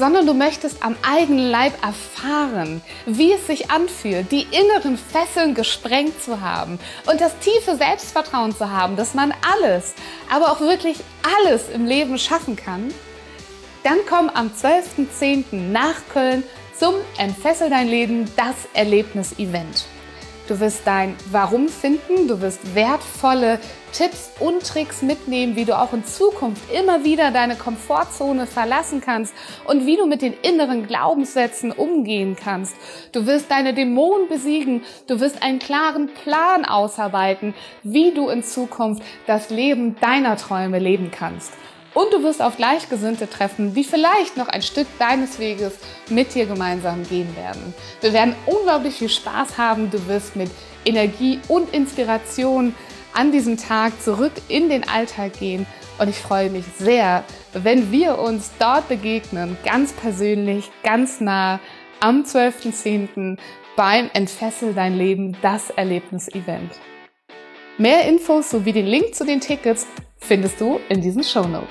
sondern du möchtest am eigenen Leib erfahren, wie es sich anfühlt, die inneren Fesseln gesprengt zu haben und das tiefe Selbstvertrauen zu haben, dass man alles, aber auch wirklich alles im Leben schaffen kann, dann komm am 12.10. nach Köln zum Entfessel dein Leben, das Erlebnis-Event. Du wirst dein Warum finden, du wirst wertvolle Tipps und Tricks mitnehmen, wie du auch in Zukunft immer wieder deine Komfortzone verlassen kannst und wie du mit den inneren Glaubenssätzen umgehen kannst. Du wirst deine Dämonen besiegen, du wirst einen klaren Plan ausarbeiten, wie du in Zukunft das Leben deiner Träume leben kannst. Und du wirst auf Gleichgesinnte treffen, die vielleicht noch ein Stück deines Weges mit dir gemeinsam gehen werden. Wir werden unglaublich viel Spaß haben. Du wirst mit Energie und Inspiration an diesem Tag zurück in den Alltag gehen. Und ich freue mich sehr, wenn wir uns dort begegnen, ganz persönlich, ganz nah am 12.10. beim Entfessel dein Leben, das Erlebnis-Event. Mehr Infos sowie den Link zu den Tickets findest du in diesen Show Notes.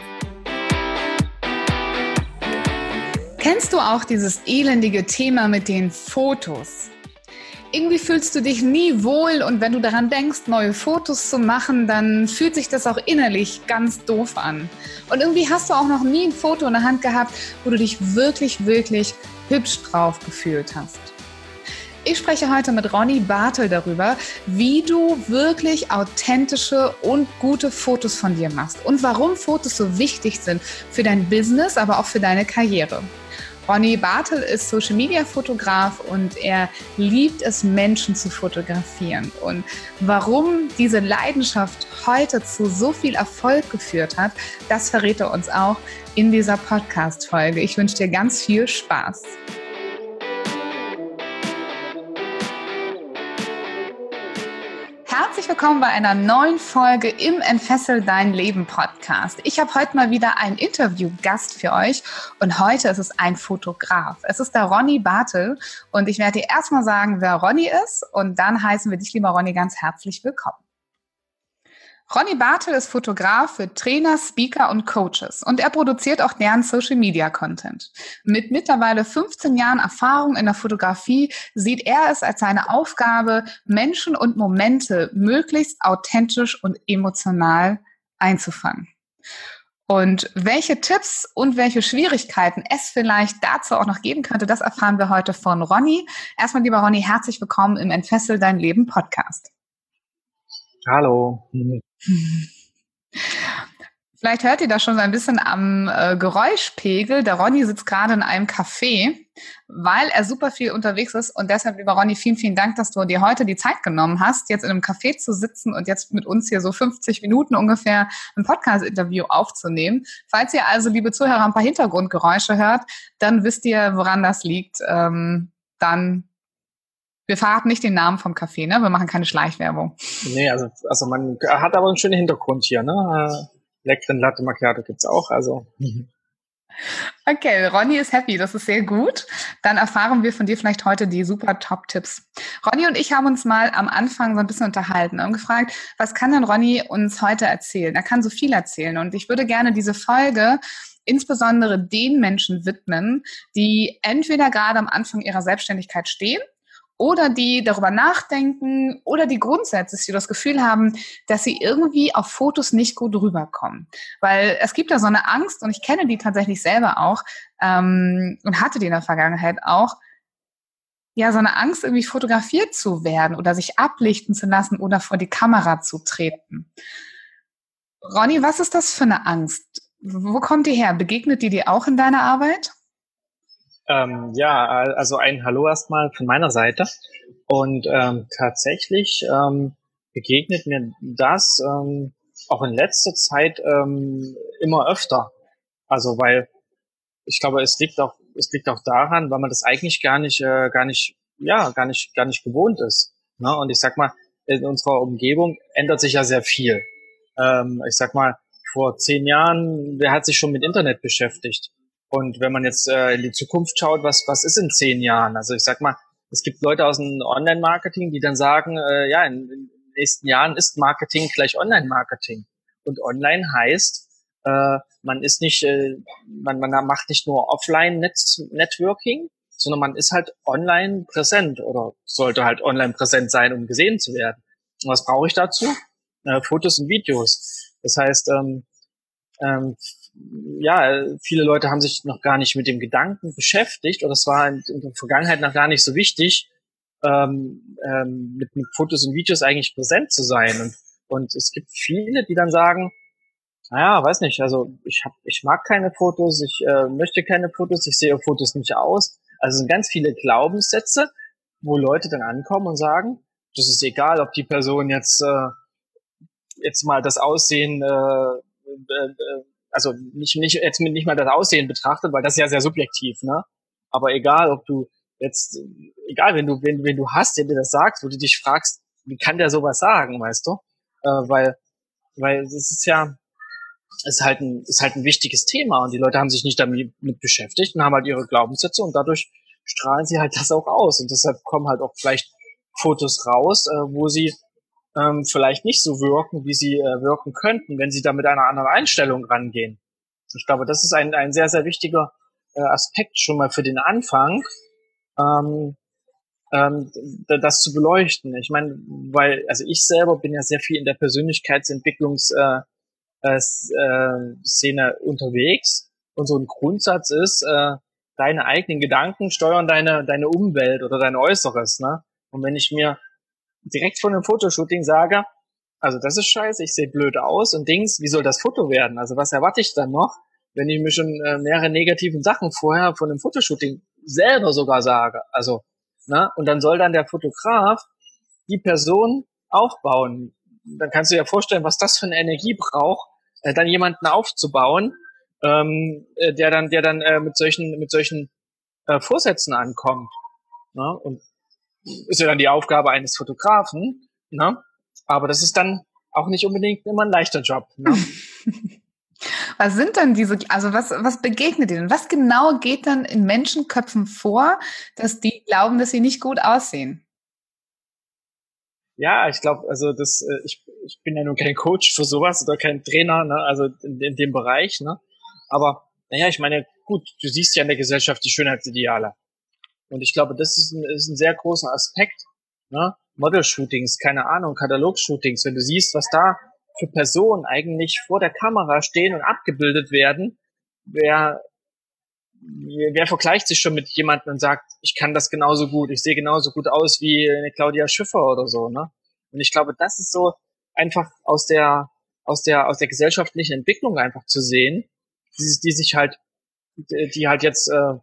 Kennst du auch dieses elendige Thema mit den Fotos? Irgendwie fühlst du dich nie wohl und wenn du daran denkst, neue Fotos zu machen, dann fühlt sich das auch innerlich ganz doof an. Und irgendwie hast du auch noch nie ein Foto in der Hand gehabt, wo du dich wirklich, wirklich hübsch drauf gefühlt hast. Ich spreche heute mit Ronny Bartel darüber, wie du wirklich authentische und gute Fotos von dir machst und warum Fotos so wichtig sind für dein Business, aber auch für deine Karriere. Ronny Bartel ist Social Media Fotograf und er liebt es, Menschen zu fotografieren. Und warum diese Leidenschaft heute zu so viel Erfolg geführt hat, das verrät er uns auch in dieser Podcast-Folge. Ich wünsche dir ganz viel Spaß. Willkommen bei einer neuen Folge im Entfessel dein Leben Podcast. Ich habe heute mal wieder einen Interviewgast für euch und heute ist es ein Fotograf. Es ist der Ronny Bartel und ich werde dir erstmal sagen, wer Ronny ist und dann heißen wir dich, lieber Ronny, ganz herzlich willkommen. Ronny Bartel ist Fotograf für Trainer, Speaker und Coaches und er produziert auch deren Social Media Content. Mit mittlerweile 15 Jahren Erfahrung in der Fotografie sieht er es als seine Aufgabe, Menschen und Momente möglichst authentisch und emotional einzufangen. Und welche Tipps und welche Schwierigkeiten es vielleicht dazu auch noch geben könnte, das erfahren wir heute von Ronny. Erstmal, lieber Ronny, herzlich willkommen im Entfessel dein Leben Podcast. Hallo. Vielleicht hört ihr das schon so ein bisschen am äh, Geräuschpegel. Der Ronny sitzt gerade in einem Café, weil er super viel unterwegs ist. Und deshalb, lieber Ronny, vielen, vielen Dank, dass du dir heute die Zeit genommen hast, jetzt in einem Café zu sitzen und jetzt mit uns hier so 50 Minuten ungefähr ein Podcast-Interview aufzunehmen. Falls ihr also, liebe Zuhörer, ein paar Hintergrundgeräusche hört, dann wisst ihr, woran das liegt. Ähm, dann wir verraten nicht den Namen vom Café, ne? Wir machen keine Schleichwerbung. Nee, also, also man hat aber einen schönen Hintergrund hier, ne? Äh, leckeren Latte Macchiato gibt's auch, also. Okay, Ronny ist happy, das ist sehr gut. Dann erfahren wir von dir vielleicht heute die super Top-Tipps. Ronny und ich haben uns mal am Anfang so ein bisschen unterhalten und gefragt, was kann denn Ronny uns heute erzählen? Er kann so viel erzählen und ich würde gerne diese Folge insbesondere den Menschen widmen, die entweder gerade am Anfang ihrer Selbstständigkeit stehen oder die darüber nachdenken oder die grundsätzlich die das Gefühl haben, dass sie irgendwie auf Fotos nicht gut rüberkommen. Weil es gibt da so eine Angst und ich kenne die tatsächlich selber auch ähm, und hatte die in der Vergangenheit auch, ja, so eine Angst, irgendwie fotografiert zu werden oder sich ablichten zu lassen oder vor die Kamera zu treten. Ronny, was ist das für eine Angst? Wo kommt die her? Begegnet die dir auch in deiner Arbeit? Ähm, ja, also ein Hallo erstmal von meiner Seite. Und ähm, tatsächlich ähm, begegnet mir das ähm, auch in letzter Zeit ähm, immer öfter. Also weil ich glaube, es liegt auch es liegt auch daran, weil man das eigentlich gar nicht, äh, gar nicht, ja, gar nicht, gar nicht gewohnt ist. Ne? Und ich sag mal, in unserer Umgebung ändert sich ja sehr viel. Ähm, ich sag mal, vor zehn Jahren, wer hat sich schon mit Internet beschäftigt? Und wenn man jetzt äh, in die Zukunft schaut, was, was ist in zehn Jahren? Also ich sag mal, es gibt Leute aus dem Online-Marketing, die dann sagen, äh, ja, in, in den nächsten Jahren ist Marketing gleich Online-Marketing. Und online heißt, äh, man ist nicht, äh, man, man macht nicht nur Offline-Networking, sondern man ist halt online präsent oder sollte halt online präsent sein, um gesehen zu werden. Und was brauche ich dazu? Äh, Fotos und Videos. Das heißt, ähm, ähm, ja, viele Leute haben sich noch gar nicht mit dem Gedanken beschäftigt oder es war in, der Vergangenheit noch gar nicht so wichtig, ähm, ähm, mit, mit Fotos und Videos eigentlich präsent zu sein. Und, und es gibt viele, die dann sagen, naja, weiß nicht, also ich hab, ich mag keine Fotos, ich äh, möchte keine Fotos, ich sehe Fotos nicht aus. Also es sind ganz viele Glaubenssätze, wo Leute dann ankommen und sagen, das ist egal, ob die Person jetzt äh, jetzt mal das Aussehen, äh, äh, äh also nicht nicht jetzt nicht mal das Aussehen betrachtet, weil das ist ja sehr subjektiv, ne? Aber egal, ob du jetzt, egal, wenn du wenn, wenn du hast, der dir das sagt, wo du dich fragst, wie kann der sowas sagen, weißt du? Äh, weil weil es ist ja ist halt ein, ist halt ein wichtiges Thema und die Leute haben sich nicht damit beschäftigt und haben halt ihre Glaubenssätze und dadurch strahlen sie halt das auch aus und deshalb kommen halt auch vielleicht Fotos raus, äh, wo sie ähm, vielleicht nicht so wirken, wie sie äh, wirken könnten, wenn sie da mit einer anderen Einstellung rangehen. Ich glaube, das ist ein, ein sehr, sehr wichtiger äh, Aspekt schon mal für den Anfang, ähm, ähm, das zu beleuchten. Ich meine, weil, also ich selber bin ja sehr viel in der Persönlichkeitsentwicklungs- äh, äh, äh, unterwegs. Und so ein Grundsatz ist, äh, deine eigenen Gedanken steuern deine, deine Umwelt oder dein Äußeres. Ne? Und wenn ich mir direkt von einem Fotoshooting sage, also das ist scheiße, ich sehe blöd aus und Dings, wie soll das Foto werden? Also was erwarte ich dann noch, wenn ich mir schon äh, mehrere negativen Sachen vorher von einem Fotoshooting selber sogar sage? Also, ne? Und dann soll dann der Fotograf die Person aufbauen, dann kannst du dir vorstellen, was das für eine Energie braucht, äh, dann jemanden aufzubauen, ähm, äh, der dann, der dann äh, mit solchen, mit solchen äh, Vorsätzen ankommt. Ne? Und ist ja dann die Aufgabe eines Fotografen, ne? aber das ist dann auch nicht unbedingt immer ein leichter Job. Ne? Was sind dann diese, also was, was begegnet ihnen? Was genau geht dann in Menschenköpfen vor, dass die glauben, dass sie nicht gut aussehen? Ja, ich glaube, also das, äh, ich, ich bin ja nur kein Coach für sowas oder kein Trainer, ne, also in, in dem Bereich, ne. Aber naja, ich meine, gut, du siehst ja in der Gesellschaft die Schönheitsideale. Und ich glaube, das ist ein, ist ein sehr großer Aspekt, ne? Model-Shootings, keine Ahnung, Katalog-Shootings, wenn du siehst, was da für Personen eigentlich vor der Kamera stehen und abgebildet werden, wer, wer vergleicht sich schon mit jemandem und sagt, ich kann das genauso gut, ich sehe genauso gut aus wie eine Claudia Schiffer oder so, ne? Und ich glaube, das ist so einfach aus der, aus der, aus der gesellschaftlichen Entwicklung einfach zu sehen, die, die sich halt, die halt jetzt äh,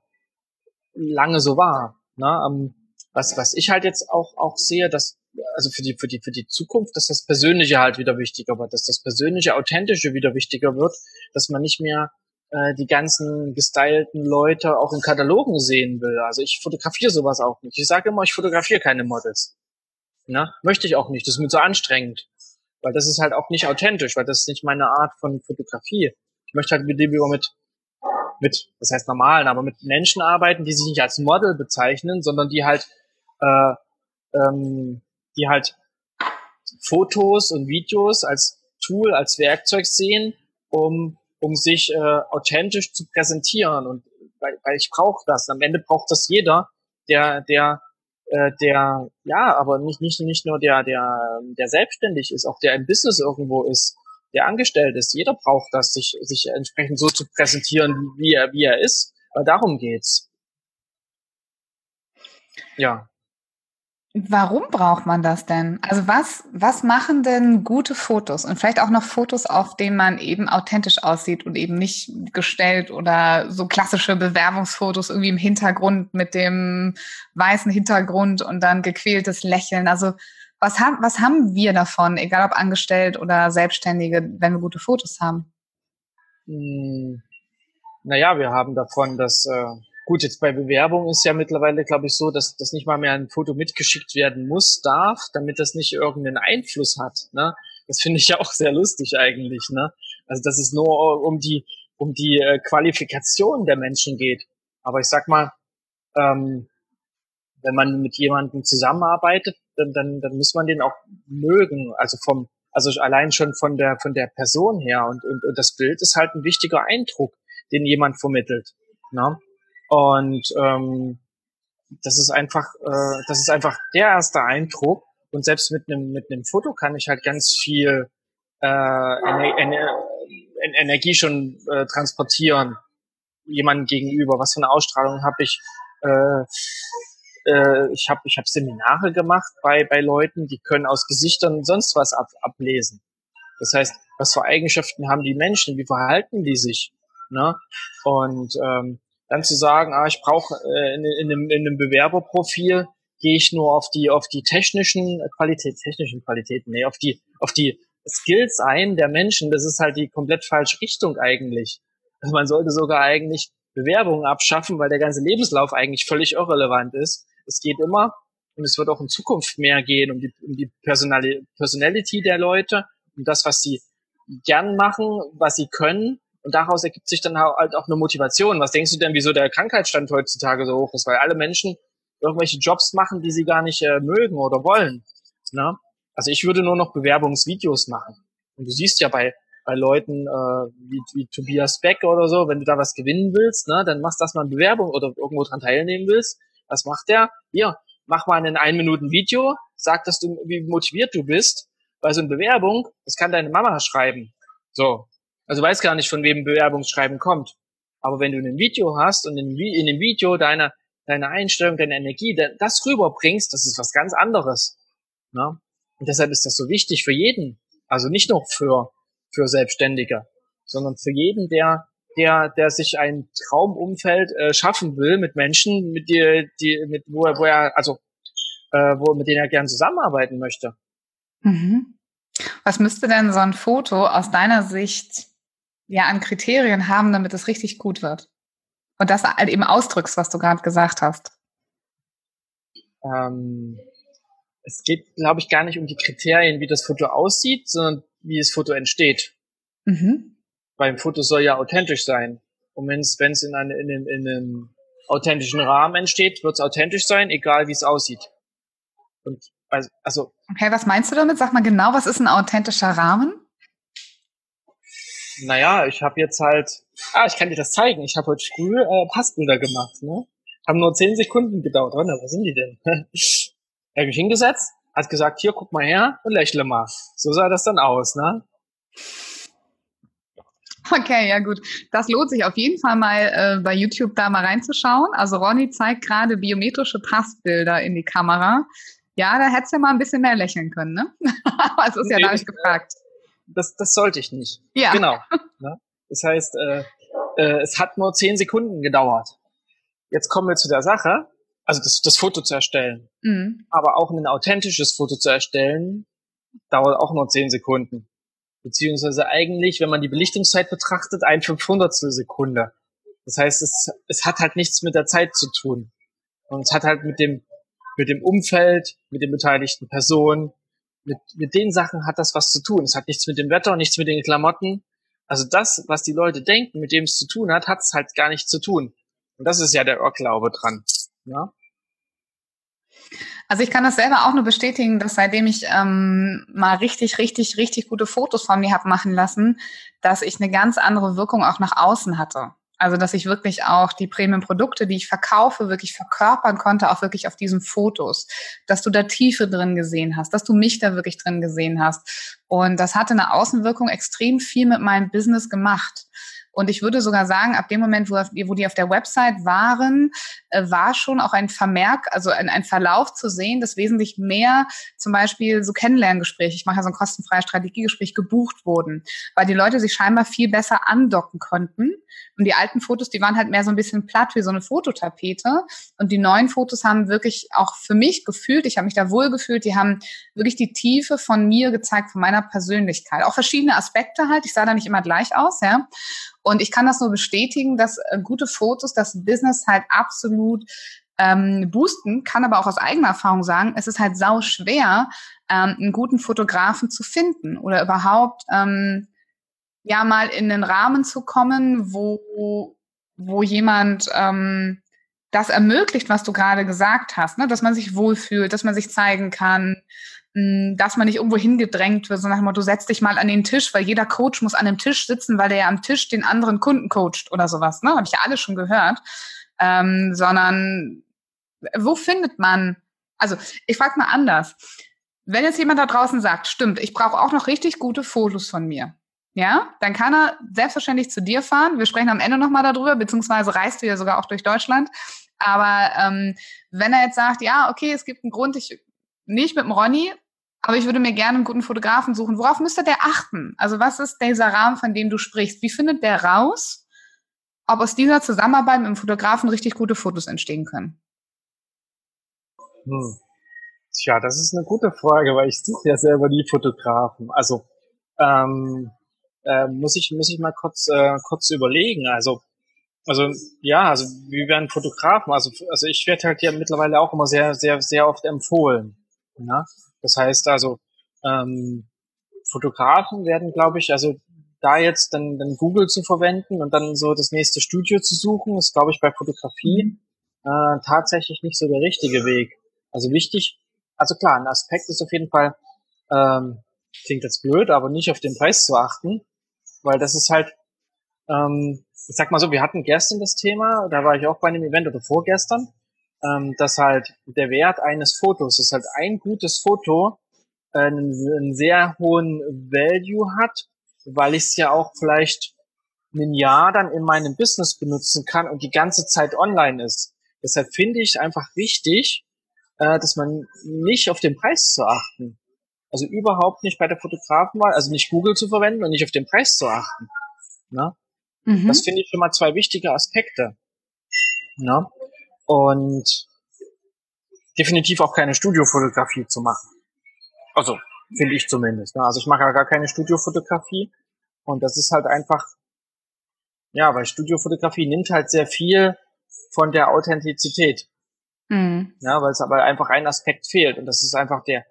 lange so war. Ne? Ähm, was, was ich halt jetzt auch, auch sehe, dass, also für die, für die, für die Zukunft, dass das Persönliche halt wieder wichtiger wird, dass das Persönliche, Authentische wieder wichtiger wird, dass man nicht mehr äh, die ganzen gestylten Leute auch in Katalogen sehen will. Also ich fotografiere sowas auch nicht. Ich sage immer, ich fotografiere keine Models. Na, möchte ich auch nicht. Das ist mir zu anstrengend. Weil das ist halt auch nicht authentisch, weil das ist nicht meine Art von Fotografie. Ich möchte halt mit dem über mit, mit, das heißt normalen, aber mit Menschen arbeiten, die sich nicht als Model bezeichnen, sondern die halt, äh, ähm, die halt Fotos und Videos als Tool, als Werkzeug sehen, um um sich äh, authentisch zu präsentieren. Und weil, weil ich brauche das. Am Ende braucht das jeder, der, der, äh, der, ja, aber nicht, nicht, nicht nur der, der, der selbstständig ist, auch der im Business irgendwo ist, der angestellt ist. Jeder braucht das, sich, sich entsprechend so zu präsentieren, wie er, wie er ist. Weil darum geht's. Ja. Warum braucht man das denn? Also was, was machen denn gute Fotos und vielleicht auch noch Fotos, auf denen man eben authentisch aussieht und eben nicht gestellt oder so klassische Bewerbungsfotos irgendwie im Hintergrund mit dem weißen Hintergrund und dann gequältes Lächeln. Also was haben, was haben wir davon, egal ob angestellt oder Selbstständige, wenn wir gute Fotos haben? Hm, naja, wir haben davon, dass, äh, Gut, jetzt bei Bewerbung ist ja mittlerweile, glaube ich, so, dass das nicht mal mehr ein Foto mitgeschickt werden muss, darf, damit das nicht irgendeinen Einfluss hat. Ne? Das finde ich ja auch sehr lustig eigentlich. Ne? Also dass es nur um die um die äh, Qualifikation der Menschen geht. Aber ich sag mal, ähm, wenn man mit jemandem zusammenarbeitet, dann, dann, dann muss man den auch mögen. Also vom, also allein schon von der von der Person her und, und, und das Bild ist halt ein wichtiger Eindruck, den jemand vermittelt. Ne? Und ähm, das ist einfach, äh, das ist einfach der erste Eindruck. Und selbst mit einem mit einem Foto kann ich halt ganz viel äh, Ener Ener Energie schon äh, transportieren jemandem gegenüber. Was für eine Ausstrahlung habe ich? Äh, äh, ich habe ich hab Seminare gemacht bei bei Leuten, die können aus Gesichtern sonst was ab, ablesen. Das heißt, was für Eigenschaften haben die Menschen? Wie verhalten die sich? Ne? Und ähm, dann zu sagen, ah, ich brauche äh, in, in, einem, in einem Bewerberprofil gehe ich nur auf die auf die technischen Qualität, technischen Qualitäten, nee, auf die auf die Skills ein der Menschen. Das ist halt die komplett falsche Richtung eigentlich. Also man sollte sogar eigentlich Bewerbungen abschaffen, weil der ganze Lebenslauf eigentlich völlig irrelevant ist. Es geht immer und es wird auch in Zukunft mehr gehen um die, um die Personali Personality der Leute, um das, was sie gern machen, was sie können und daraus ergibt sich dann halt auch eine Motivation. Was denkst du denn, wieso der Krankheitsstand heutzutage so hoch ist? Weil alle Menschen irgendwelche Jobs machen, die sie gar nicht äh, mögen oder wollen. Ne? Also ich würde nur noch Bewerbungsvideos machen. Und du siehst ja bei, bei Leuten äh, wie, wie Tobias Beck oder so, wenn du da was gewinnen willst, ne, dann machst du das mal eine Bewerbung oder irgendwo dran teilnehmen willst. Was macht der? Hier, mach mal ein ein Minuten Video, sag, dass du wie motiviert du bist. Weil so eine Bewerbung, das kann deine Mama schreiben. So, also weiß gar nicht, von wem Bewerbungsschreiben kommt. Aber wenn du ein Video hast und in, in dem Video deine, deine Einstellung, deine Energie, das rüberbringst, das ist was ganz anderes. Ne? Und deshalb ist das so wichtig für jeden. Also nicht nur für, für Selbstständige, sondern für jeden, der, der, der sich ein Traumumfeld äh, schaffen will mit Menschen, mit die, die, mit, wo er, wo er, also, äh, wo, mit denen er gern zusammenarbeiten möchte. Mhm. Was müsste denn so ein Foto aus deiner Sicht ja an Kriterien haben, damit es richtig gut wird. Und das halt eben ausdrückst, was du gerade gesagt hast. Ähm, es geht, glaube ich, gar nicht um die Kriterien, wie das Foto aussieht, sondern wie das Foto entsteht. Mhm. Beim Foto soll ja authentisch sein. Und wenn es in, eine, in, einem, in einem authentischen Rahmen entsteht, wird es authentisch sein, egal wie es aussieht. Und also. Okay, was meinst du damit? Sag mal genau, was ist ein authentischer Rahmen? naja, ich habe jetzt halt, ah, ich kann dir das zeigen. Ich habe heute früh äh, Passbilder gemacht, ne? Haben nur zehn Sekunden gedauert. Oh, wo sind die denn? er hat mich hingesetzt, hat gesagt, hier, guck mal her und lächle mal. So sah das dann aus, ne? Okay, ja gut. Das lohnt sich auf jeden Fall mal äh, bei YouTube da mal reinzuschauen. Also Ronny zeigt gerade biometrische Passbilder in die Kamera. Ja, da hättest du ja mal ein bisschen mehr lächeln können, ne? Aber es ist ja nee, gar nicht gefragt das, das sollte ich nicht. Ja. Genau. Ne? Das heißt, äh, äh, es hat nur zehn Sekunden gedauert. Jetzt kommen wir zu der Sache, also das, das Foto zu erstellen. Mhm. Aber auch ein authentisches Foto zu erstellen, dauert auch nur zehn Sekunden. Beziehungsweise eigentlich, wenn man die Belichtungszeit betrachtet, ein Fünfhundertstel Sekunde. Das heißt, es, es hat halt nichts mit der Zeit zu tun. Und es hat halt mit dem, mit dem Umfeld, mit den beteiligten Personen, mit, mit den Sachen hat das was zu tun. Es hat nichts mit dem Wetter, nichts mit den Klamotten. Also das, was die Leute denken, mit dem es zu tun hat, hat es halt gar nichts zu tun. Und das ist ja der Irrglaube dran. Ja? Also ich kann das selber auch nur bestätigen, dass seitdem ich ähm, mal richtig, richtig, richtig gute Fotos von mir habe machen lassen, dass ich eine ganz andere Wirkung auch nach außen hatte. Also, dass ich wirklich auch die Premium-Produkte, die ich verkaufe, wirklich verkörpern konnte, auch wirklich auf diesen Fotos. Dass du da Tiefe drin gesehen hast, dass du mich da wirklich drin gesehen hast. Und das hatte eine Außenwirkung extrem viel mit meinem Business gemacht. Und ich würde sogar sagen, ab dem Moment, wo, wo die auf der Website waren, äh, war schon auch ein Vermerk, also ein, ein Verlauf zu sehen, dass wesentlich mehr zum Beispiel so Kennenlerngespräche, ich mache ja so ein kostenfreies Strategiegespräch, gebucht wurden, weil die Leute sich scheinbar viel besser andocken konnten. Und die alten Fotos, die waren halt mehr so ein bisschen platt wie so eine Fototapete. Und die neuen Fotos haben wirklich auch für mich gefühlt, ich habe mich da wohl gefühlt, die haben wirklich die Tiefe von mir gezeigt, von meiner Persönlichkeit. Auch verschiedene Aspekte halt. Ich sah da nicht immer gleich aus, ja. Und ich kann das nur bestätigen, dass äh, gute Fotos das Business halt absolut ähm, boosten, kann aber auch aus eigener Erfahrung sagen, es ist halt sau schwer, ähm, einen guten Fotografen zu finden oder überhaupt ähm, ja mal in den Rahmen zu kommen, wo, wo jemand ähm, das ermöglicht, was du gerade gesagt hast, ne? dass man sich wohlfühlt, dass man sich zeigen kann, dass man nicht irgendwo hingedrängt wird, so nach dem Motto, setz dich mal an den Tisch, weil jeder Coach muss an dem Tisch sitzen, weil der ja am Tisch den anderen Kunden coacht oder sowas. Ne? Habe ich ja alles schon gehört. Ähm, sondern wo findet man, also ich frage mal anders. Wenn jetzt jemand da draußen sagt, stimmt, ich brauche auch noch richtig gute Fotos von mir, ja, dann kann er selbstverständlich zu dir fahren. Wir sprechen am Ende nochmal darüber, beziehungsweise reist du ja sogar auch durch Deutschland. Aber ähm, wenn er jetzt sagt, ja, okay, es gibt einen Grund, ich nicht mit dem Ronny, aber ich würde mir gerne einen guten Fotografen suchen. Worauf müsste der achten? Also was ist dieser Rahmen, von dem du sprichst? Wie findet der raus, ob aus dieser Zusammenarbeit mit dem Fotografen richtig gute Fotos entstehen können? Hm. Tja, das ist eine gute Frage, weil ich suche ja selber die Fotografen. Also ähm, äh, muss ich muss ich mal kurz äh, kurz überlegen. Also also ja, also wie werden Fotografen? Also also ich werde halt ja mittlerweile auch immer sehr sehr sehr oft empfohlen. Ne? Das heißt also ähm, Fotografen werden, glaube ich, also da jetzt dann, dann Google zu verwenden und dann so das nächste Studio zu suchen, ist glaube ich bei Fotografie mhm. äh, tatsächlich nicht so der richtige Weg. Also wichtig, also klar, ein Aspekt ist auf jeden Fall, ähm, klingt jetzt blöd, aber nicht auf den Preis zu achten, weil das ist halt, ähm, ich sag mal so, wir hatten gestern das Thema, da war ich auch bei einem Event oder vorgestern, ähm, dass halt der Wert eines Fotos, ist halt ein gutes Foto äh, einen, einen sehr hohen Value hat, weil ich es ja auch vielleicht ein Jahr dann in meinem Business benutzen kann und die ganze Zeit online ist. Deshalb finde ich einfach wichtig, äh, dass man nicht auf den Preis zu achten. Also überhaupt nicht bei der Fotografenwahl, also nicht Google zu verwenden und nicht auf den Preis zu achten. Ne? Mhm. Das finde ich schon mal zwei wichtige Aspekte. Ne? Und definitiv auch keine Studiofotografie zu machen. Also, finde ich zumindest. Ne? Also ich mache ja gar keine Studiofotografie. Und das ist halt einfach, ja, weil Studiofotografie nimmt halt sehr viel von der Authentizität. Mhm. Ja, weil es aber einfach ein Aspekt fehlt und das ist einfach der,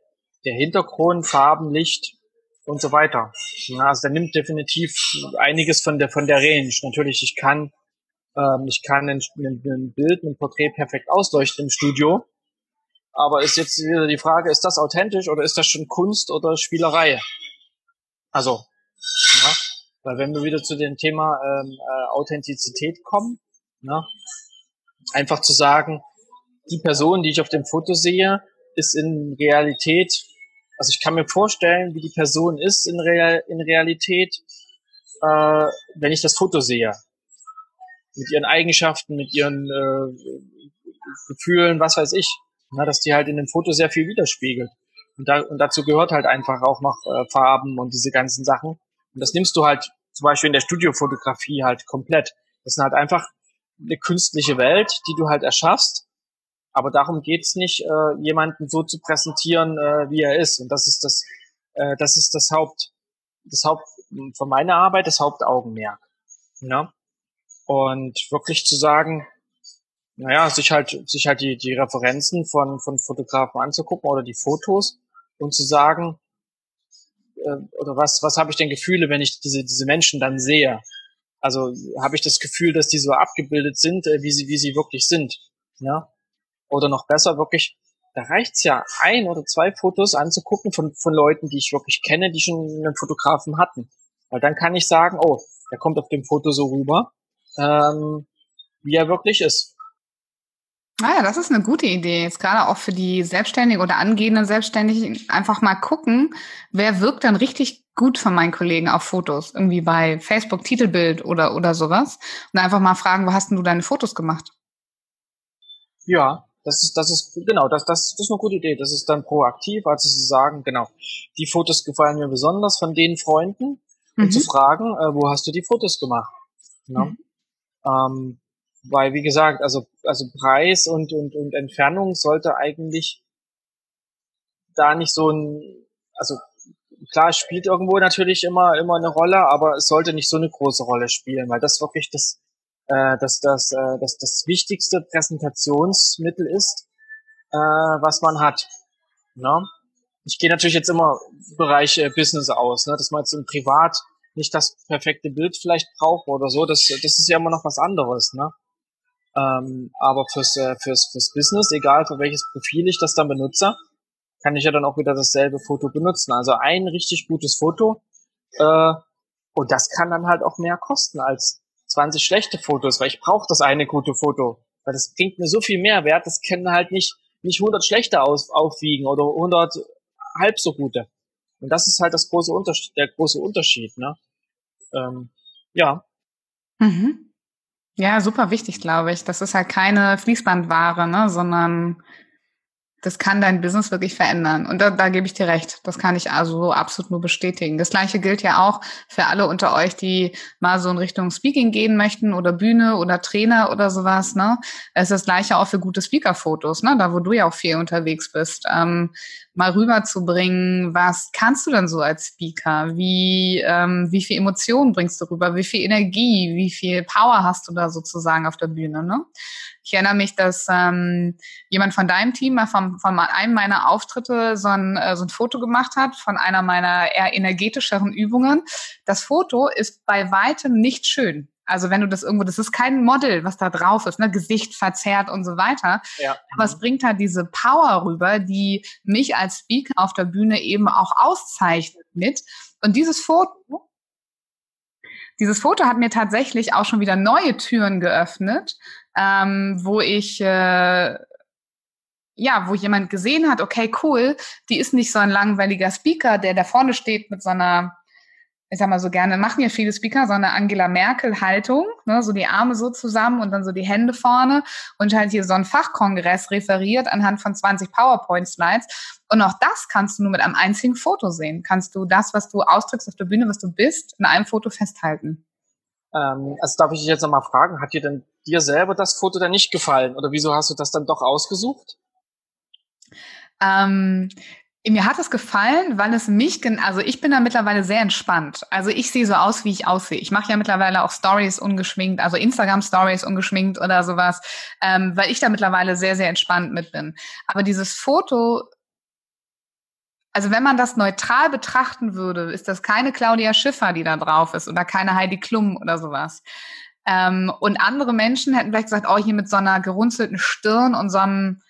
der Hintergrund, Farben, Licht und so weiter. Ja, also der nimmt definitiv einiges von der, von der Range. Natürlich, ich kann, ähm, ich kann ein, ein Bild, ein Porträt perfekt ausleuchten im Studio. Aber ist jetzt wieder die Frage, ist das authentisch oder ist das schon Kunst oder Spielerei? Also, ja, weil wenn wir wieder zu dem Thema ähm, äh, Authentizität kommen, ne, einfach zu sagen, die Person, die ich auf dem Foto sehe, ist in Realität, also ich kann mir vorstellen, wie die Person ist in, Real, in Realität, äh, wenn ich das Foto sehe. Mit ihren Eigenschaften, mit ihren äh, Gefühlen, was weiß ich. Na, dass die halt in dem Foto sehr viel widerspiegelt. Und, da, und dazu gehört halt einfach auch noch äh, Farben und diese ganzen Sachen. Und das nimmst du halt zum Beispiel in der Studiofotografie halt komplett. Das ist halt einfach eine künstliche Welt, die du halt erschaffst aber darum geht's nicht, äh, jemanden so zu präsentieren, äh, wie er ist. Und das ist das, äh, das ist das Haupt, das Haupt von meiner Arbeit, das Hauptaugenmerk. Ja? Und wirklich zu sagen, naja, sich halt, sich halt die, die Referenzen von, von Fotografen anzugucken oder die Fotos und zu sagen, äh, oder was, was habe ich denn Gefühle, wenn ich diese, diese Menschen dann sehe? Also habe ich das Gefühl, dass die so abgebildet sind, äh, wie sie, wie sie wirklich sind. Ja? Oder noch besser, wirklich, da reicht's ja, ein oder zwei Fotos anzugucken von, von Leuten, die ich wirklich kenne, die schon einen Fotografen hatten. Weil dann kann ich sagen, oh, der kommt auf dem Foto so rüber, ähm, wie er wirklich ist. Naja, ah das ist eine gute Idee. Jetzt gerade auch für die Selbstständigen oder angehenden Selbstständigen einfach mal gucken, wer wirkt dann richtig gut von meinen Kollegen auf Fotos. Irgendwie bei Facebook Titelbild oder, oder sowas. Und einfach mal fragen, wo hast denn du deine Fotos gemacht? Ja, das ist, das ist, genau, das, das, das ist eine gute Idee. Das ist dann proaktiv, also zu sagen, genau, die Fotos gefallen mir besonders von den Freunden mhm. und zu fragen, äh, wo hast du die Fotos gemacht? Ja? Mhm. Ähm, weil, wie gesagt, also, also Preis und, und, und Entfernung sollte eigentlich da nicht so ein, also klar, spielt irgendwo natürlich immer, immer eine Rolle, aber es sollte nicht so eine große Rolle spielen, weil das wirklich das, äh, das, das, äh, das, das wichtigste Präsentationsmittel ist, äh, was man hat. Ne? Ich gehe natürlich jetzt immer im Bereich äh, Business aus, ne? dass man jetzt im Privat nicht das perfekte Bild vielleicht braucht oder so. Das, das ist ja immer noch was anderes. Ne? Ähm, aber fürs, äh, fürs, fürs Business, egal für welches Profil ich das dann benutze, kann ich ja dann auch wieder dasselbe Foto benutzen. Also ein richtig gutes Foto äh, und das kann dann halt auch mehr kosten als 20 schlechte Fotos, weil ich brauche das eine gute Foto. Weil das bringt mir so viel Mehrwert, das können halt nicht, nicht 100 schlechte auf, aufwiegen oder 100 halb so gute. Und das ist halt das große Unterschied, der große Unterschied, ne? Ähm, ja. Mhm. Ja, super wichtig, glaube ich. Das ist halt keine Fließbandware, ne, sondern das kann dein Business wirklich verändern. Und da, da gebe ich dir recht. Das kann ich also absolut nur bestätigen. Das gleiche gilt ja auch für alle unter euch, die mal so in Richtung Speaking gehen möchten oder Bühne oder Trainer oder sowas. Ne? Es ist das gleiche auch für gute Speaker-Fotos, ne? da wo du ja auch viel unterwegs bist. Ähm, mal rüberzubringen, was kannst du denn so als Speaker? Wie, ähm, wie viel Emotionen bringst du rüber? Wie viel Energie? Wie viel Power hast du da sozusagen auf der Bühne? Ne? Ich erinnere mich, dass ähm, jemand von deinem Team mal von, von einem meiner Auftritte so ein, äh, so ein Foto gemacht hat von einer meiner eher energetischeren Übungen. Das Foto ist bei weitem nicht schön. Also wenn du das irgendwo, das ist kein Model, was da drauf ist, ne, Gesicht verzerrt und so weiter. Ja. Aber es bringt halt diese Power rüber, die mich als Speaker auf der Bühne eben auch auszeichnet mit. Und dieses Foto, dieses Foto hat mir tatsächlich auch schon wieder neue Türen geöffnet, ähm, wo ich äh, ja, wo jemand gesehen hat, okay, cool, die ist nicht so ein langweiliger Speaker, der da vorne steht mit so einer ich sag mal so gerne, machen ja viele Speaker so eine Angela Merkel-Haltung, ne, so die Arme so zusammen und dann so die Hände vorne und halt hier so ein Fachkongress referiert anhand von 20 PowerPoint-Slides. Und auch das kannst du nur mit einem einzigen Foto sehen. Kannst du das, was du ausdrückst auf der Bühne, was du bist, in einem Foto festhalten. Ähm, also darf ich dich jetzt nochmal fragen, hat dir denn dir selber das Foto dann nicht gefallen? Oder wieso hast du das dann doch ausgesucht? Ähm, mir hat es gefallen, weil es mich, also ich bin da mittlerweile sehr entspannt. Also ich sehe so aus, wie ich aussehe. Ich mache ja mittlerweile auch Stories ungeschminkt, also Instagram Stories ungeschminkt oder sowas, ähm, weil ich da mittlerweile sehr, sehr entspannt mit bin. Aber dieses Foto, also wenn man das neutral betrachten würde, ist das keine Claudia Schiffer, die da drauf ist oder keine Heidi Klum oder sowas. Ähm, und andere Menschen hätten vielleicht gesagt, oh, hier mit so einer gerunzelten Stirn und so einem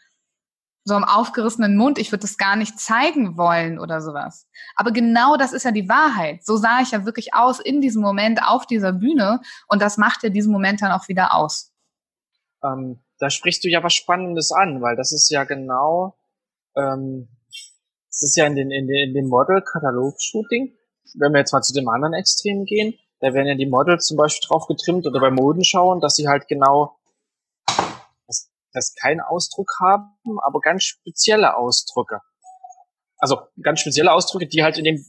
so einem aufgerissenen Mund, ich würde das gar nicht zeigen wollen oder sowas. Aber genau das ist ja die Wahrheit. So sah ich ja wirklich aus in diesem Moment auf dieser Bühne und das macht ja diesen Moment dann auch wieder aus. Ähm, da sprichst du ja was Spannendes an, weil das ist ja genau, ähm, das ist ja in, den, in, den, in dem Model-Katalog-Shooting, wenn wir jetzt mal zu dem anderen Extrem gehen, da werden ja die Models zum Beispiel drauf getrimmt oder bei Modenschauen, dass sie halt genau das keinen Ausdruck haben, aber ganz spezielle Ausdrücke. Also ganz spezielle Ausdrücke, die halt in dem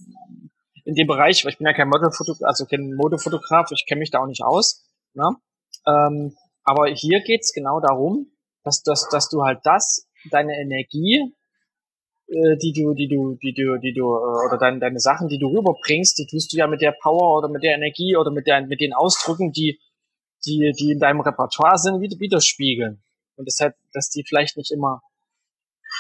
in dem Bereich, weil ich bin ja kein Modelfotograf, also kein Modefotograf, ich kenne mich da auch nicht aus. Ne? Ähm, aber hier geht's genau darum, dass, dass, dass du halt das, deine Energie, äh, die du, die du, die du, die du, äh, oder deine, deine Sachen, die du rüberbringst, die tust du ja mit der Power oder mit der Energie oder mit der, mit den Ausdrücken, die, die, die in deinem Repertoire sind, widerspiegeln. Und deshalb, dass die vielleicht nicht immer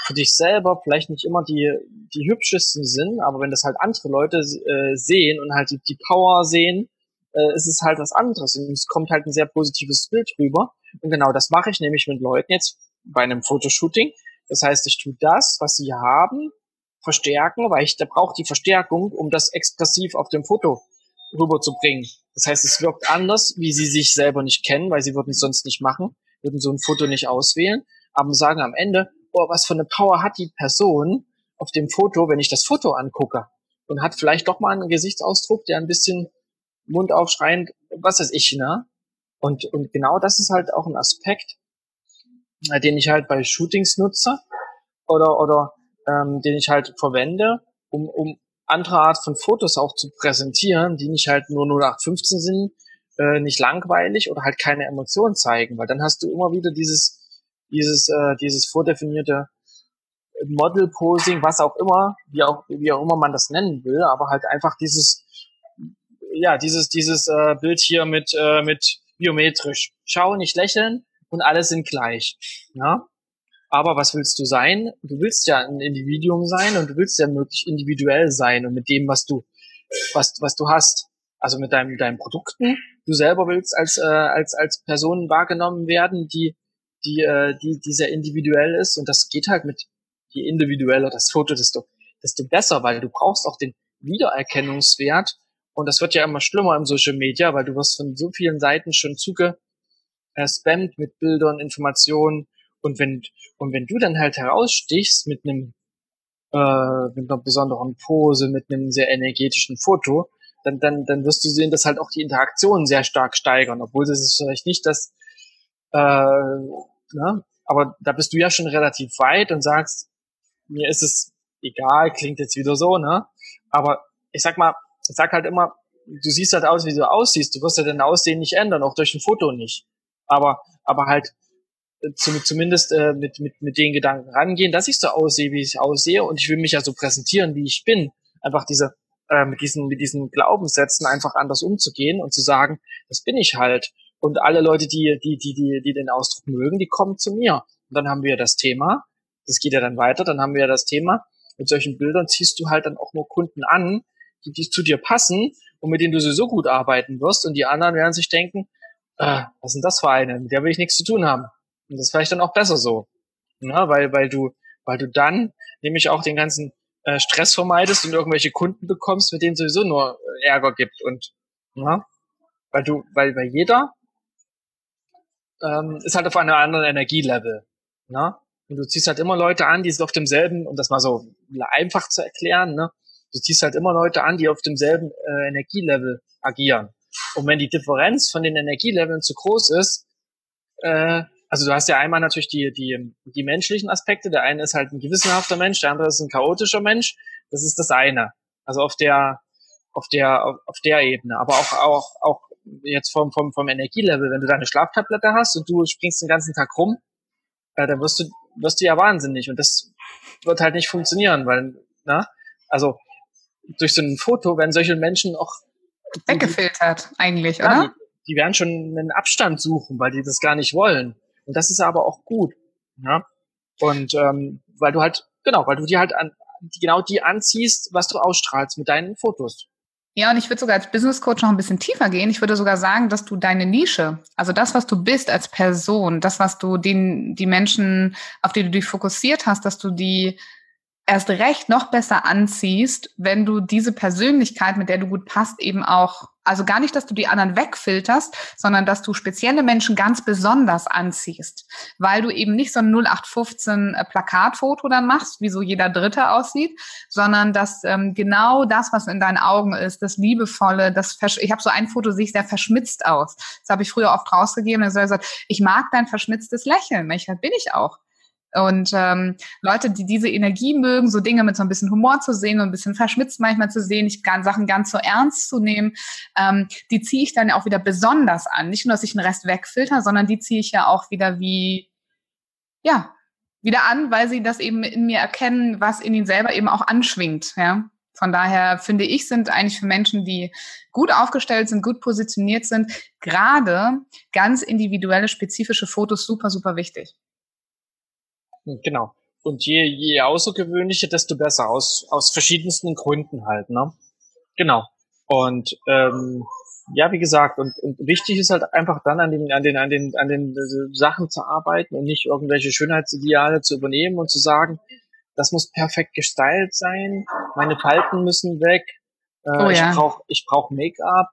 für dich selber vielleicht nicht immer die, die hübschesten sind, aber wenn das halt andere Leute äh, sehen und halt die, die Power sehen, äh, ist es halt was anderes und es kommt halt ein sehr positives Bild rüber. Und genau das mache ich nämlich mit Leuten jetzt bei einem Fotoshooting. Das heißt, ich tue das, was sie haben, verstärken, weil ich da brauche die Verstärkung, um das expressiv auf dem Foto rüberzubringen. Das heißt, es wirkt anders, wie sie sich selber nicht kennen, weil sie würden es sonst nicht machen würden so ein Foto nicht auswählen, aber sagen am Ende, oh, was für eine Power hat die Person auf dem Foto, wenn ich das Foto angucke und hat vielleicht doch mal einen Gesichtsausdruck, der ein bisschen Mund aufschreiend, was weiß ich, ne? Und, und genau das ist halt auch ein Aspekt, äh, den ich halt bei Shootings nutze oder, oder ähm, den ich halt verwende, um, um andere Art von Fotos auch zu präsentieren, die nicht halt nur 0815 sind, äh, nicht langweilig oder halt keine Emotionen zeigen, weil dann hast du immer wieder dieses, dieses, äh, dieses vordefinierte Model-Posing, was auch immer, wie auch, wie auch immer man das nennen will, aber halt einfach dieses, ja, dieses, dieses äh, Bild hier mit, äh, mit biometrisch. Schau, nicht lächeln und alle sind gleich. Ja? Aber was willst du sein? Du willst ja ein Individuum sein und du willst ja möglich individuell sein und mit dem, was du, was, was du hast. Also mit deinem, deinen Produkten. Du selber willst als, äh, als, als Person wahrgenommen werden, die, die, äh, die, die sehr individuell ist. Und das geht halt mit, je individueller das Foto, desto, desto besser, weil du brauchst auch den Wiedererkennungswert. Und das wird ja immer schlimmer im Social Media, weil du wirst von so vielen Seiten schon zuge, äh, spammt mit Bildern, Informationen. Und wenn, und wenn du dann halt herausstichst mit einem, äh, mit einer besonderen Pose, mit einem sehr energetischen Foto, dann, dann, dann wirst du sehen, dass halt auch die Interaktionen sehr stark steigern, obwohl das ist vielleicht nicht das, äh, ne? aber da bist du ja schon relativ weit und sagst, mir ist es egal, klingt jetzt wieder so, ne? Aber ich sag mal, ich sag halt immer, du siehst halt aus, wie du aussiehst. Du wirst ja dein Aussehen nicht ändern, auch durch ein Foto nicht. Aber, aber halt äh, zumindest äh, mit, mit, mit den Gedanken rangehen, dass ich so aussehe, wie ich aussehe und ich will mich ja so präsentieren, wie ich bin. Einfach diese, äh, mit diesen, mit diesen Glaubenssätzen einfach anders umzugehen und zu sagen, das bin ich halt. Und alle Leute, die, die, die, die, die den Ausdruck mögen, die kommen zu mir. Und dann haben wir das Thema, das geht ja dann weiter, dann haben wir ja das Thema, mit solchen Bildern ziehst du halt dann auch nur Kunden an, die, die zu dir passen und mit denen du sowieso gut arbeiten wirst. Und die anderen werden sich denken, äh, was sind das für eine? Mit der will ich nichts zu tun haben. Und das ist vielleicht dann auch besser so. Ja, weil, weil du, weil du dann nämlich auch den ganzen äh, Stress vermeidest und irgendwelche Kunden bekommst, mit denen sowieso nur äh, Ärger gibt. Und ja, weil du, weil, weil jeder ähm, ist halt auf einem anderen Energielevel. Ne? Und du ziehst halt immer Leute an, die sind auf demselben, um das mal so einfach zu erklären, ne? du ziehst halt immer Leute an, die auf demselben äh, Energielevel agieren. Und wenn die Differenz von den Energieleveln zu groß ist, äh, also du hast ja einmal natürlich die, die, die menschlichen Aspekte. Der eine ist halt ein gewissenhafter Mensch, der andere ist ein chaotischer Mensch. Das ist das eine. Also auf der, auf der, auf, auf der Ebene. Aber auch, auch, auch jetzt vom, vom, vom Energielevel, wenn du deine Schlaftablette hast und du springst den ganzen Tag rum, äh, dann wirst du, wirst du ja wahnsinnig. Und das wird halt nicht funktionieren, weil, na, also durch so ein Foto werden solche Menschen auch weggefiltert eigentlich, ja, oder? Die, die werden schon einen Abstand suchen, weil die das gar nicht wollen. Und das ist aber auch gut. Ja? Und ähm, weil du halt, genau, weil du dir halt an, genau die anziehst, was du ausstrahlst mit deinen Fotos. Ja, und ich würde sogar als Business Coach noch ein bisschen tiefer gehen. Ich würde sogar sagen, dass du deine Nische, also das, was du bist als Person, das, was du den, die Menschen, auf die du dich fokussiert hast, dass du die erst recht noch besser anziehst, wenn du diese Persönlichkeit, mit der du gut passt, eben auch, also gar nicht, dass du die anderen wegfilterst, sondern dass du spezielle Menschen ganz besonders anziehst, weil du eben nicht so ein 0815 äh, Plakatfoto dann machst, wie so jeder Dritte aussieht, sondern dass ähm, genau das, was in deinen Augen ist, das Liebevolle, das ich habe so ein Foto, sehe ich sehr verschmitzt aus. Das habe ich früher oft rausgegeben. Da soll gesagt, ich mag dein verschmitztes Lächeln. Ich bin ich auch. Und ähm, Leute, die diese Energie mögen, so Dinge mit so ein bisschen Humor zu sehen und ein bisschen verschmitzt manchmal zu sehen, nicht ganz, Sachen ganz so ernst zu nehmen, ähm, die ziehe ich dann auch wieder besonders an. Nicht nur, dass ich den Rest wegfilter, sondern die ziehe ich ja auch wieder wie, ja, wieder an, weil sie das eben in mir erkennen, was in ihnen selber eben auch anschwingt. Ja. Von daher finde ich, sind eigentlich für Menschen, die gut aufgestellt sind, gut positioniert sind, gerade ganz individuelle, spezifische Fotos super, super wichtig. Genau. Und je, je außergewöhnlicher, desto besser. Aus, aus verschiedensten Gründen halt, ne? Genau. Und ähm, ja, wie gesagt, und, und wichtig ist halt einfach dann an den, an den, an den, an den äh, Sachen zu arbeiten und nicht irgendwelche Schönheitsideale zu übernehmen und zu sagen, das muss perfekt gestylt sein, meine Falten müssen weg, äh, oh, ja. ich brauche ich brauch Make-up.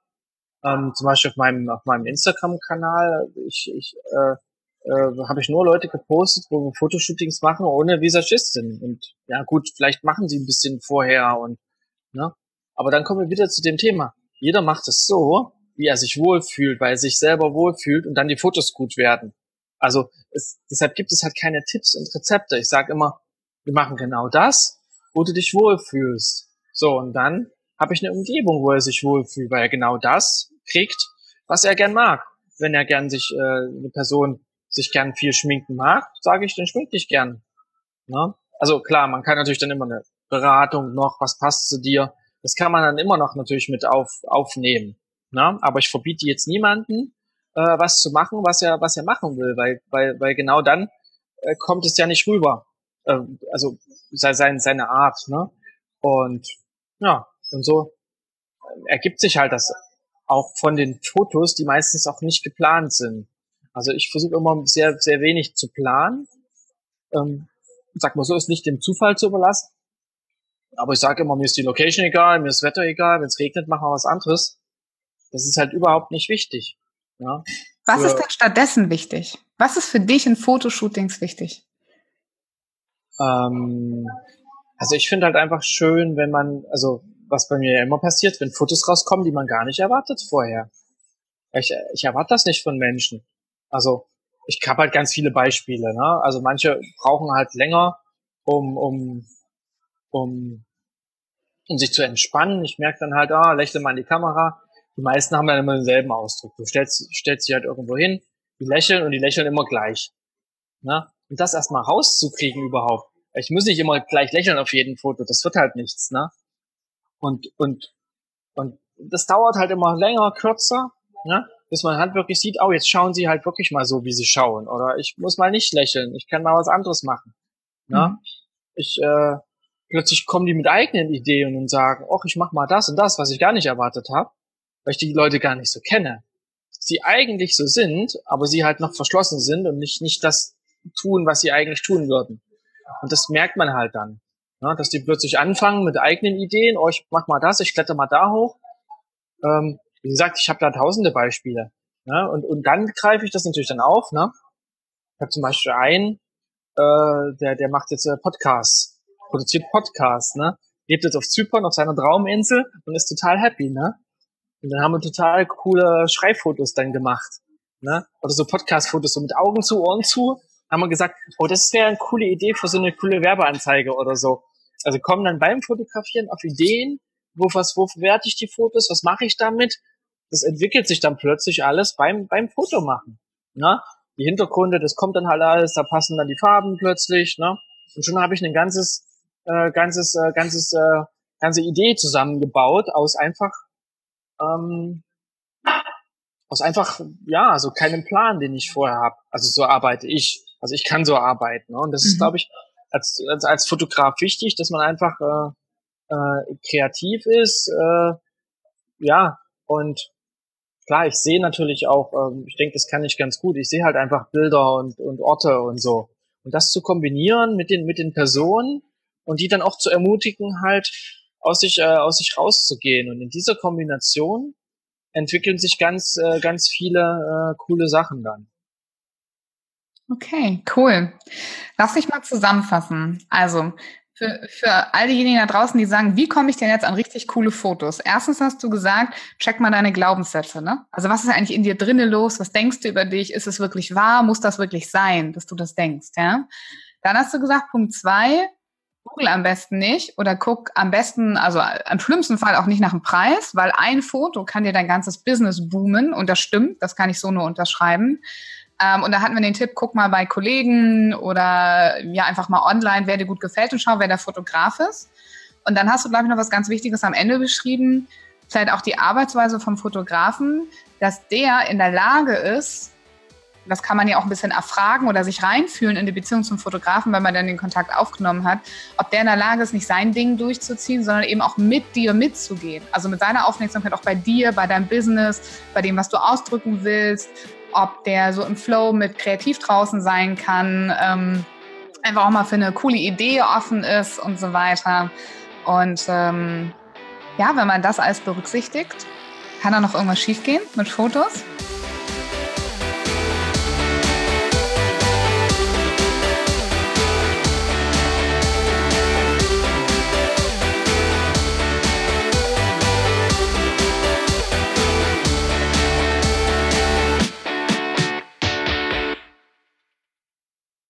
Ähm, zum Beispiel auf meinem, auf meinem Instagram-Kanal, ich, ich äh, äh, habe ich nur Leute gepostet, wo wir Fotoshootings machen ohne Visagistin. Und ja gut, vielleicht machen sie ein bisschen vorher und ne. Aber dann kommen wir wieder zu dem Thema. Jeder macht es so, wie er sich wohlfühlt, weil er sich selber wohlfühlt und dann die Fotos gut werden. Also es, deshalb gibt es halt keine Tipps und Rezepte. Ich sage immer, wir machen genau das, wo du dich wohlfühlst. So, und dann habe ich eine Umgebung, wo er sich wohlfühlt, weil er genau das kriegt, was er gern mag. Wenn er gern sich äh, eine Person sich gern viel schminken mag, sage ich, dann schmink dich gern. Ne? Also klar, man kann natürlich dann immer eine Beratung noch, was passt zu dir. Das kann man dann immer noch natürlich mit auf, aufnehmen. Ne? Aber ich verbiete jetzt niemanden, äh, was zu machen, was er, was er machen will, weil, weil, weil genau dann äh, kommt es ja nicht rüber. Äh, also sein, seine Art. Ne? Und ja, und so ergibt sich halt das auch von den Fotos, die meistens auch nicht geplant sind. Also ich versuche immer sehr, sehr wenig zu planen. Ähm, sag mal so, ist nicht dem Zufall zu überlassen. Aber ich sage immer, mir ist die Location egal, mir ist das Wetter egal, wenn es regnet, machen wir was anderes. Das ist halt überhaupt nicht wichtig. Ja? Was für, ist denn stattdessen wichtig? Was ist für dich in Fotoshootings wichtig? Ähm, also ich finde halt einfach schön, wenn man, also was bei mir ja immer passiert, wenn Fotos rauskommen, die man gar nicht erwartet vorher. Ich, ich erwarte das nicht von Menschen. Also ich habe halt ganz viele Beispiele. Ne? Also manche brauchen halt länger, um, um, um, um sich zu entspannen. Ich merke dann halt, ah, lächle mal in die Kamera. Die meisten haben dann immer denselben Ausdruck. Du stellst, stellst sie halt irgendwo hin, die lächeln und die lächeln immer gleich. Ne? Und das erstmal rauszukriegen überhaupt. Ich muss nicht immer gleich lächeln auf jedem Foto. Das wird halt nichts. Ne? Und, und, und das dauert halt immer länger, kürzer, ne? Bis man halt wirklich sieht, oh, jetzt schauen sie halt wirklich mal so, wie sie schauen. Oder ich muss mal nicht lächeln, ich kann mal was anderes machen. Ne? Mhm. Ich, äh, plötzlich kommen die mit eigenen Ideen und sagen, ach, ich mach mal das und das, was ich gar nicht erwartet habe, weil ich die Leute gar nicht so kenne. Sie eigentlich so sind, aber sie halt noch verschlossen sind und nicht, nicht das tun, was sie eigentlich tun würden. Und das merkt man halt dann. Ne, dass die plötzlich anfangen mit eigenen Ideen, oh, ich mach mal das, ich kletter mal da hoch. Ähm, wie gesagt, ich habe da tausende Beispiele. Ne? Und, und dann greife ich das natürlich dann auf. Ne? Ich habe zum Beispiel einen, äh, der, der macht jetzt äh, Podcasts, produziert Podcasts, ne? lebt jetzt auf Zypern, auf seiner Trauminsel und ist total happy. Ne? Und dann haben wir total coole Schreibfotos dann gemacht. Ne? Oder so Podcast-Fotos, so mit Augen zu, Ohren zu. Haben wir gesagt, oh, das wäre eine coole Idee für so eine coole Werbeanzeige oder so also kommen dann beim Fotografieren auf Ideen, wo was, wo werte ich die Fotos, was mache ich damit? Das entwickelt sich dann plötzlich alles beim, beim Fotomachen. Ne? Die Hintergründe, das kommt dann halt alles, da passen dann die Farben plötzlich, ne? Und schon habe ich ein ganzes, äh, ganzes, äh, ganzes, äh, ganze Idee zusammengebaut aus einfach, ähm, aus einfach, ja, also keinem Plan, den ich vorher habe. Also so arbeite ich. Also ich kann so arbeiten. Ne? Und das mhm. ist, glaube ich, als, als, als Fotograf wichtig, dass man einfach äh, äh, kreativ ist, äh, ja, und klar, ich sehe natürlich auch, ähm, ich denke, das kann ich ganz gut, ich sehe halt einfach Bilder und, und Orte und so. Und das zu kombinieren mit den, mit den Personen und die dann auch zu ermutigen, halt aus sich, äh, aus sich rauszugehen. Und in dieser Kombination entwickeln sich ganz, äh, ganz viele äh, coole Sachen dann. Okay, cool. Lass mich mal zusammenfassen. Also, für, für all diejenigen da draußen, die sagen, wie komme ich denn jetzt an richtig coole Fotos? Erstens hast du gesagt, check mal deine Glaubenssätze. Ne? Also was ist eigentlich in dir drinnen los? Was denkst du über dich? Ist es wirklich wahr? Muss das wirklich sein, dass du das denkst? Ja? Dann hast du gesagt, Punkt zwei, Google am besten nicht oder guck am besten, also im schlimmsten Fall auch nicht nach dem Preis, weil ein Foto kann dir dein ganzes Business boomen und das stimmt, das kann ich so nur unterschreiben. Ähm, und da hatten wir den Tipp, guck mal bei Kollegen oder ja einfach mal online, wer dir gut gefällt und schau, wer der Fotograf ist. Und dann hast du, glaube ich, noch was ganz Wichtiges am Ende beschrieben, vielleicht auch die Arbeitsweise vom Fotografen, dass der in der Lage ist, das kann man ja auch ein bisschen erfragen oder sich reinfühlen in die Beziehung zum Fotografen, wenn man dann den Kontakt aufgenommen hat, ob der in der Lage ist, nicht sein Ding durchzuziehen, sondern eben auch mit dir mitzugehen. Also mit seiner Aufmerksamkeit auch bei dir, bei deinem Business, bei dem, was du ausdrücken willst ob der so im Flow mit kreativ draußen sein kann, ähm, einfach auch mal für eine coole Idee offen ist und so weiter. Und ähm, ja, wenn man das alles berücksichtigt, kann da noch irgendwas schiefgehen mit Fotos?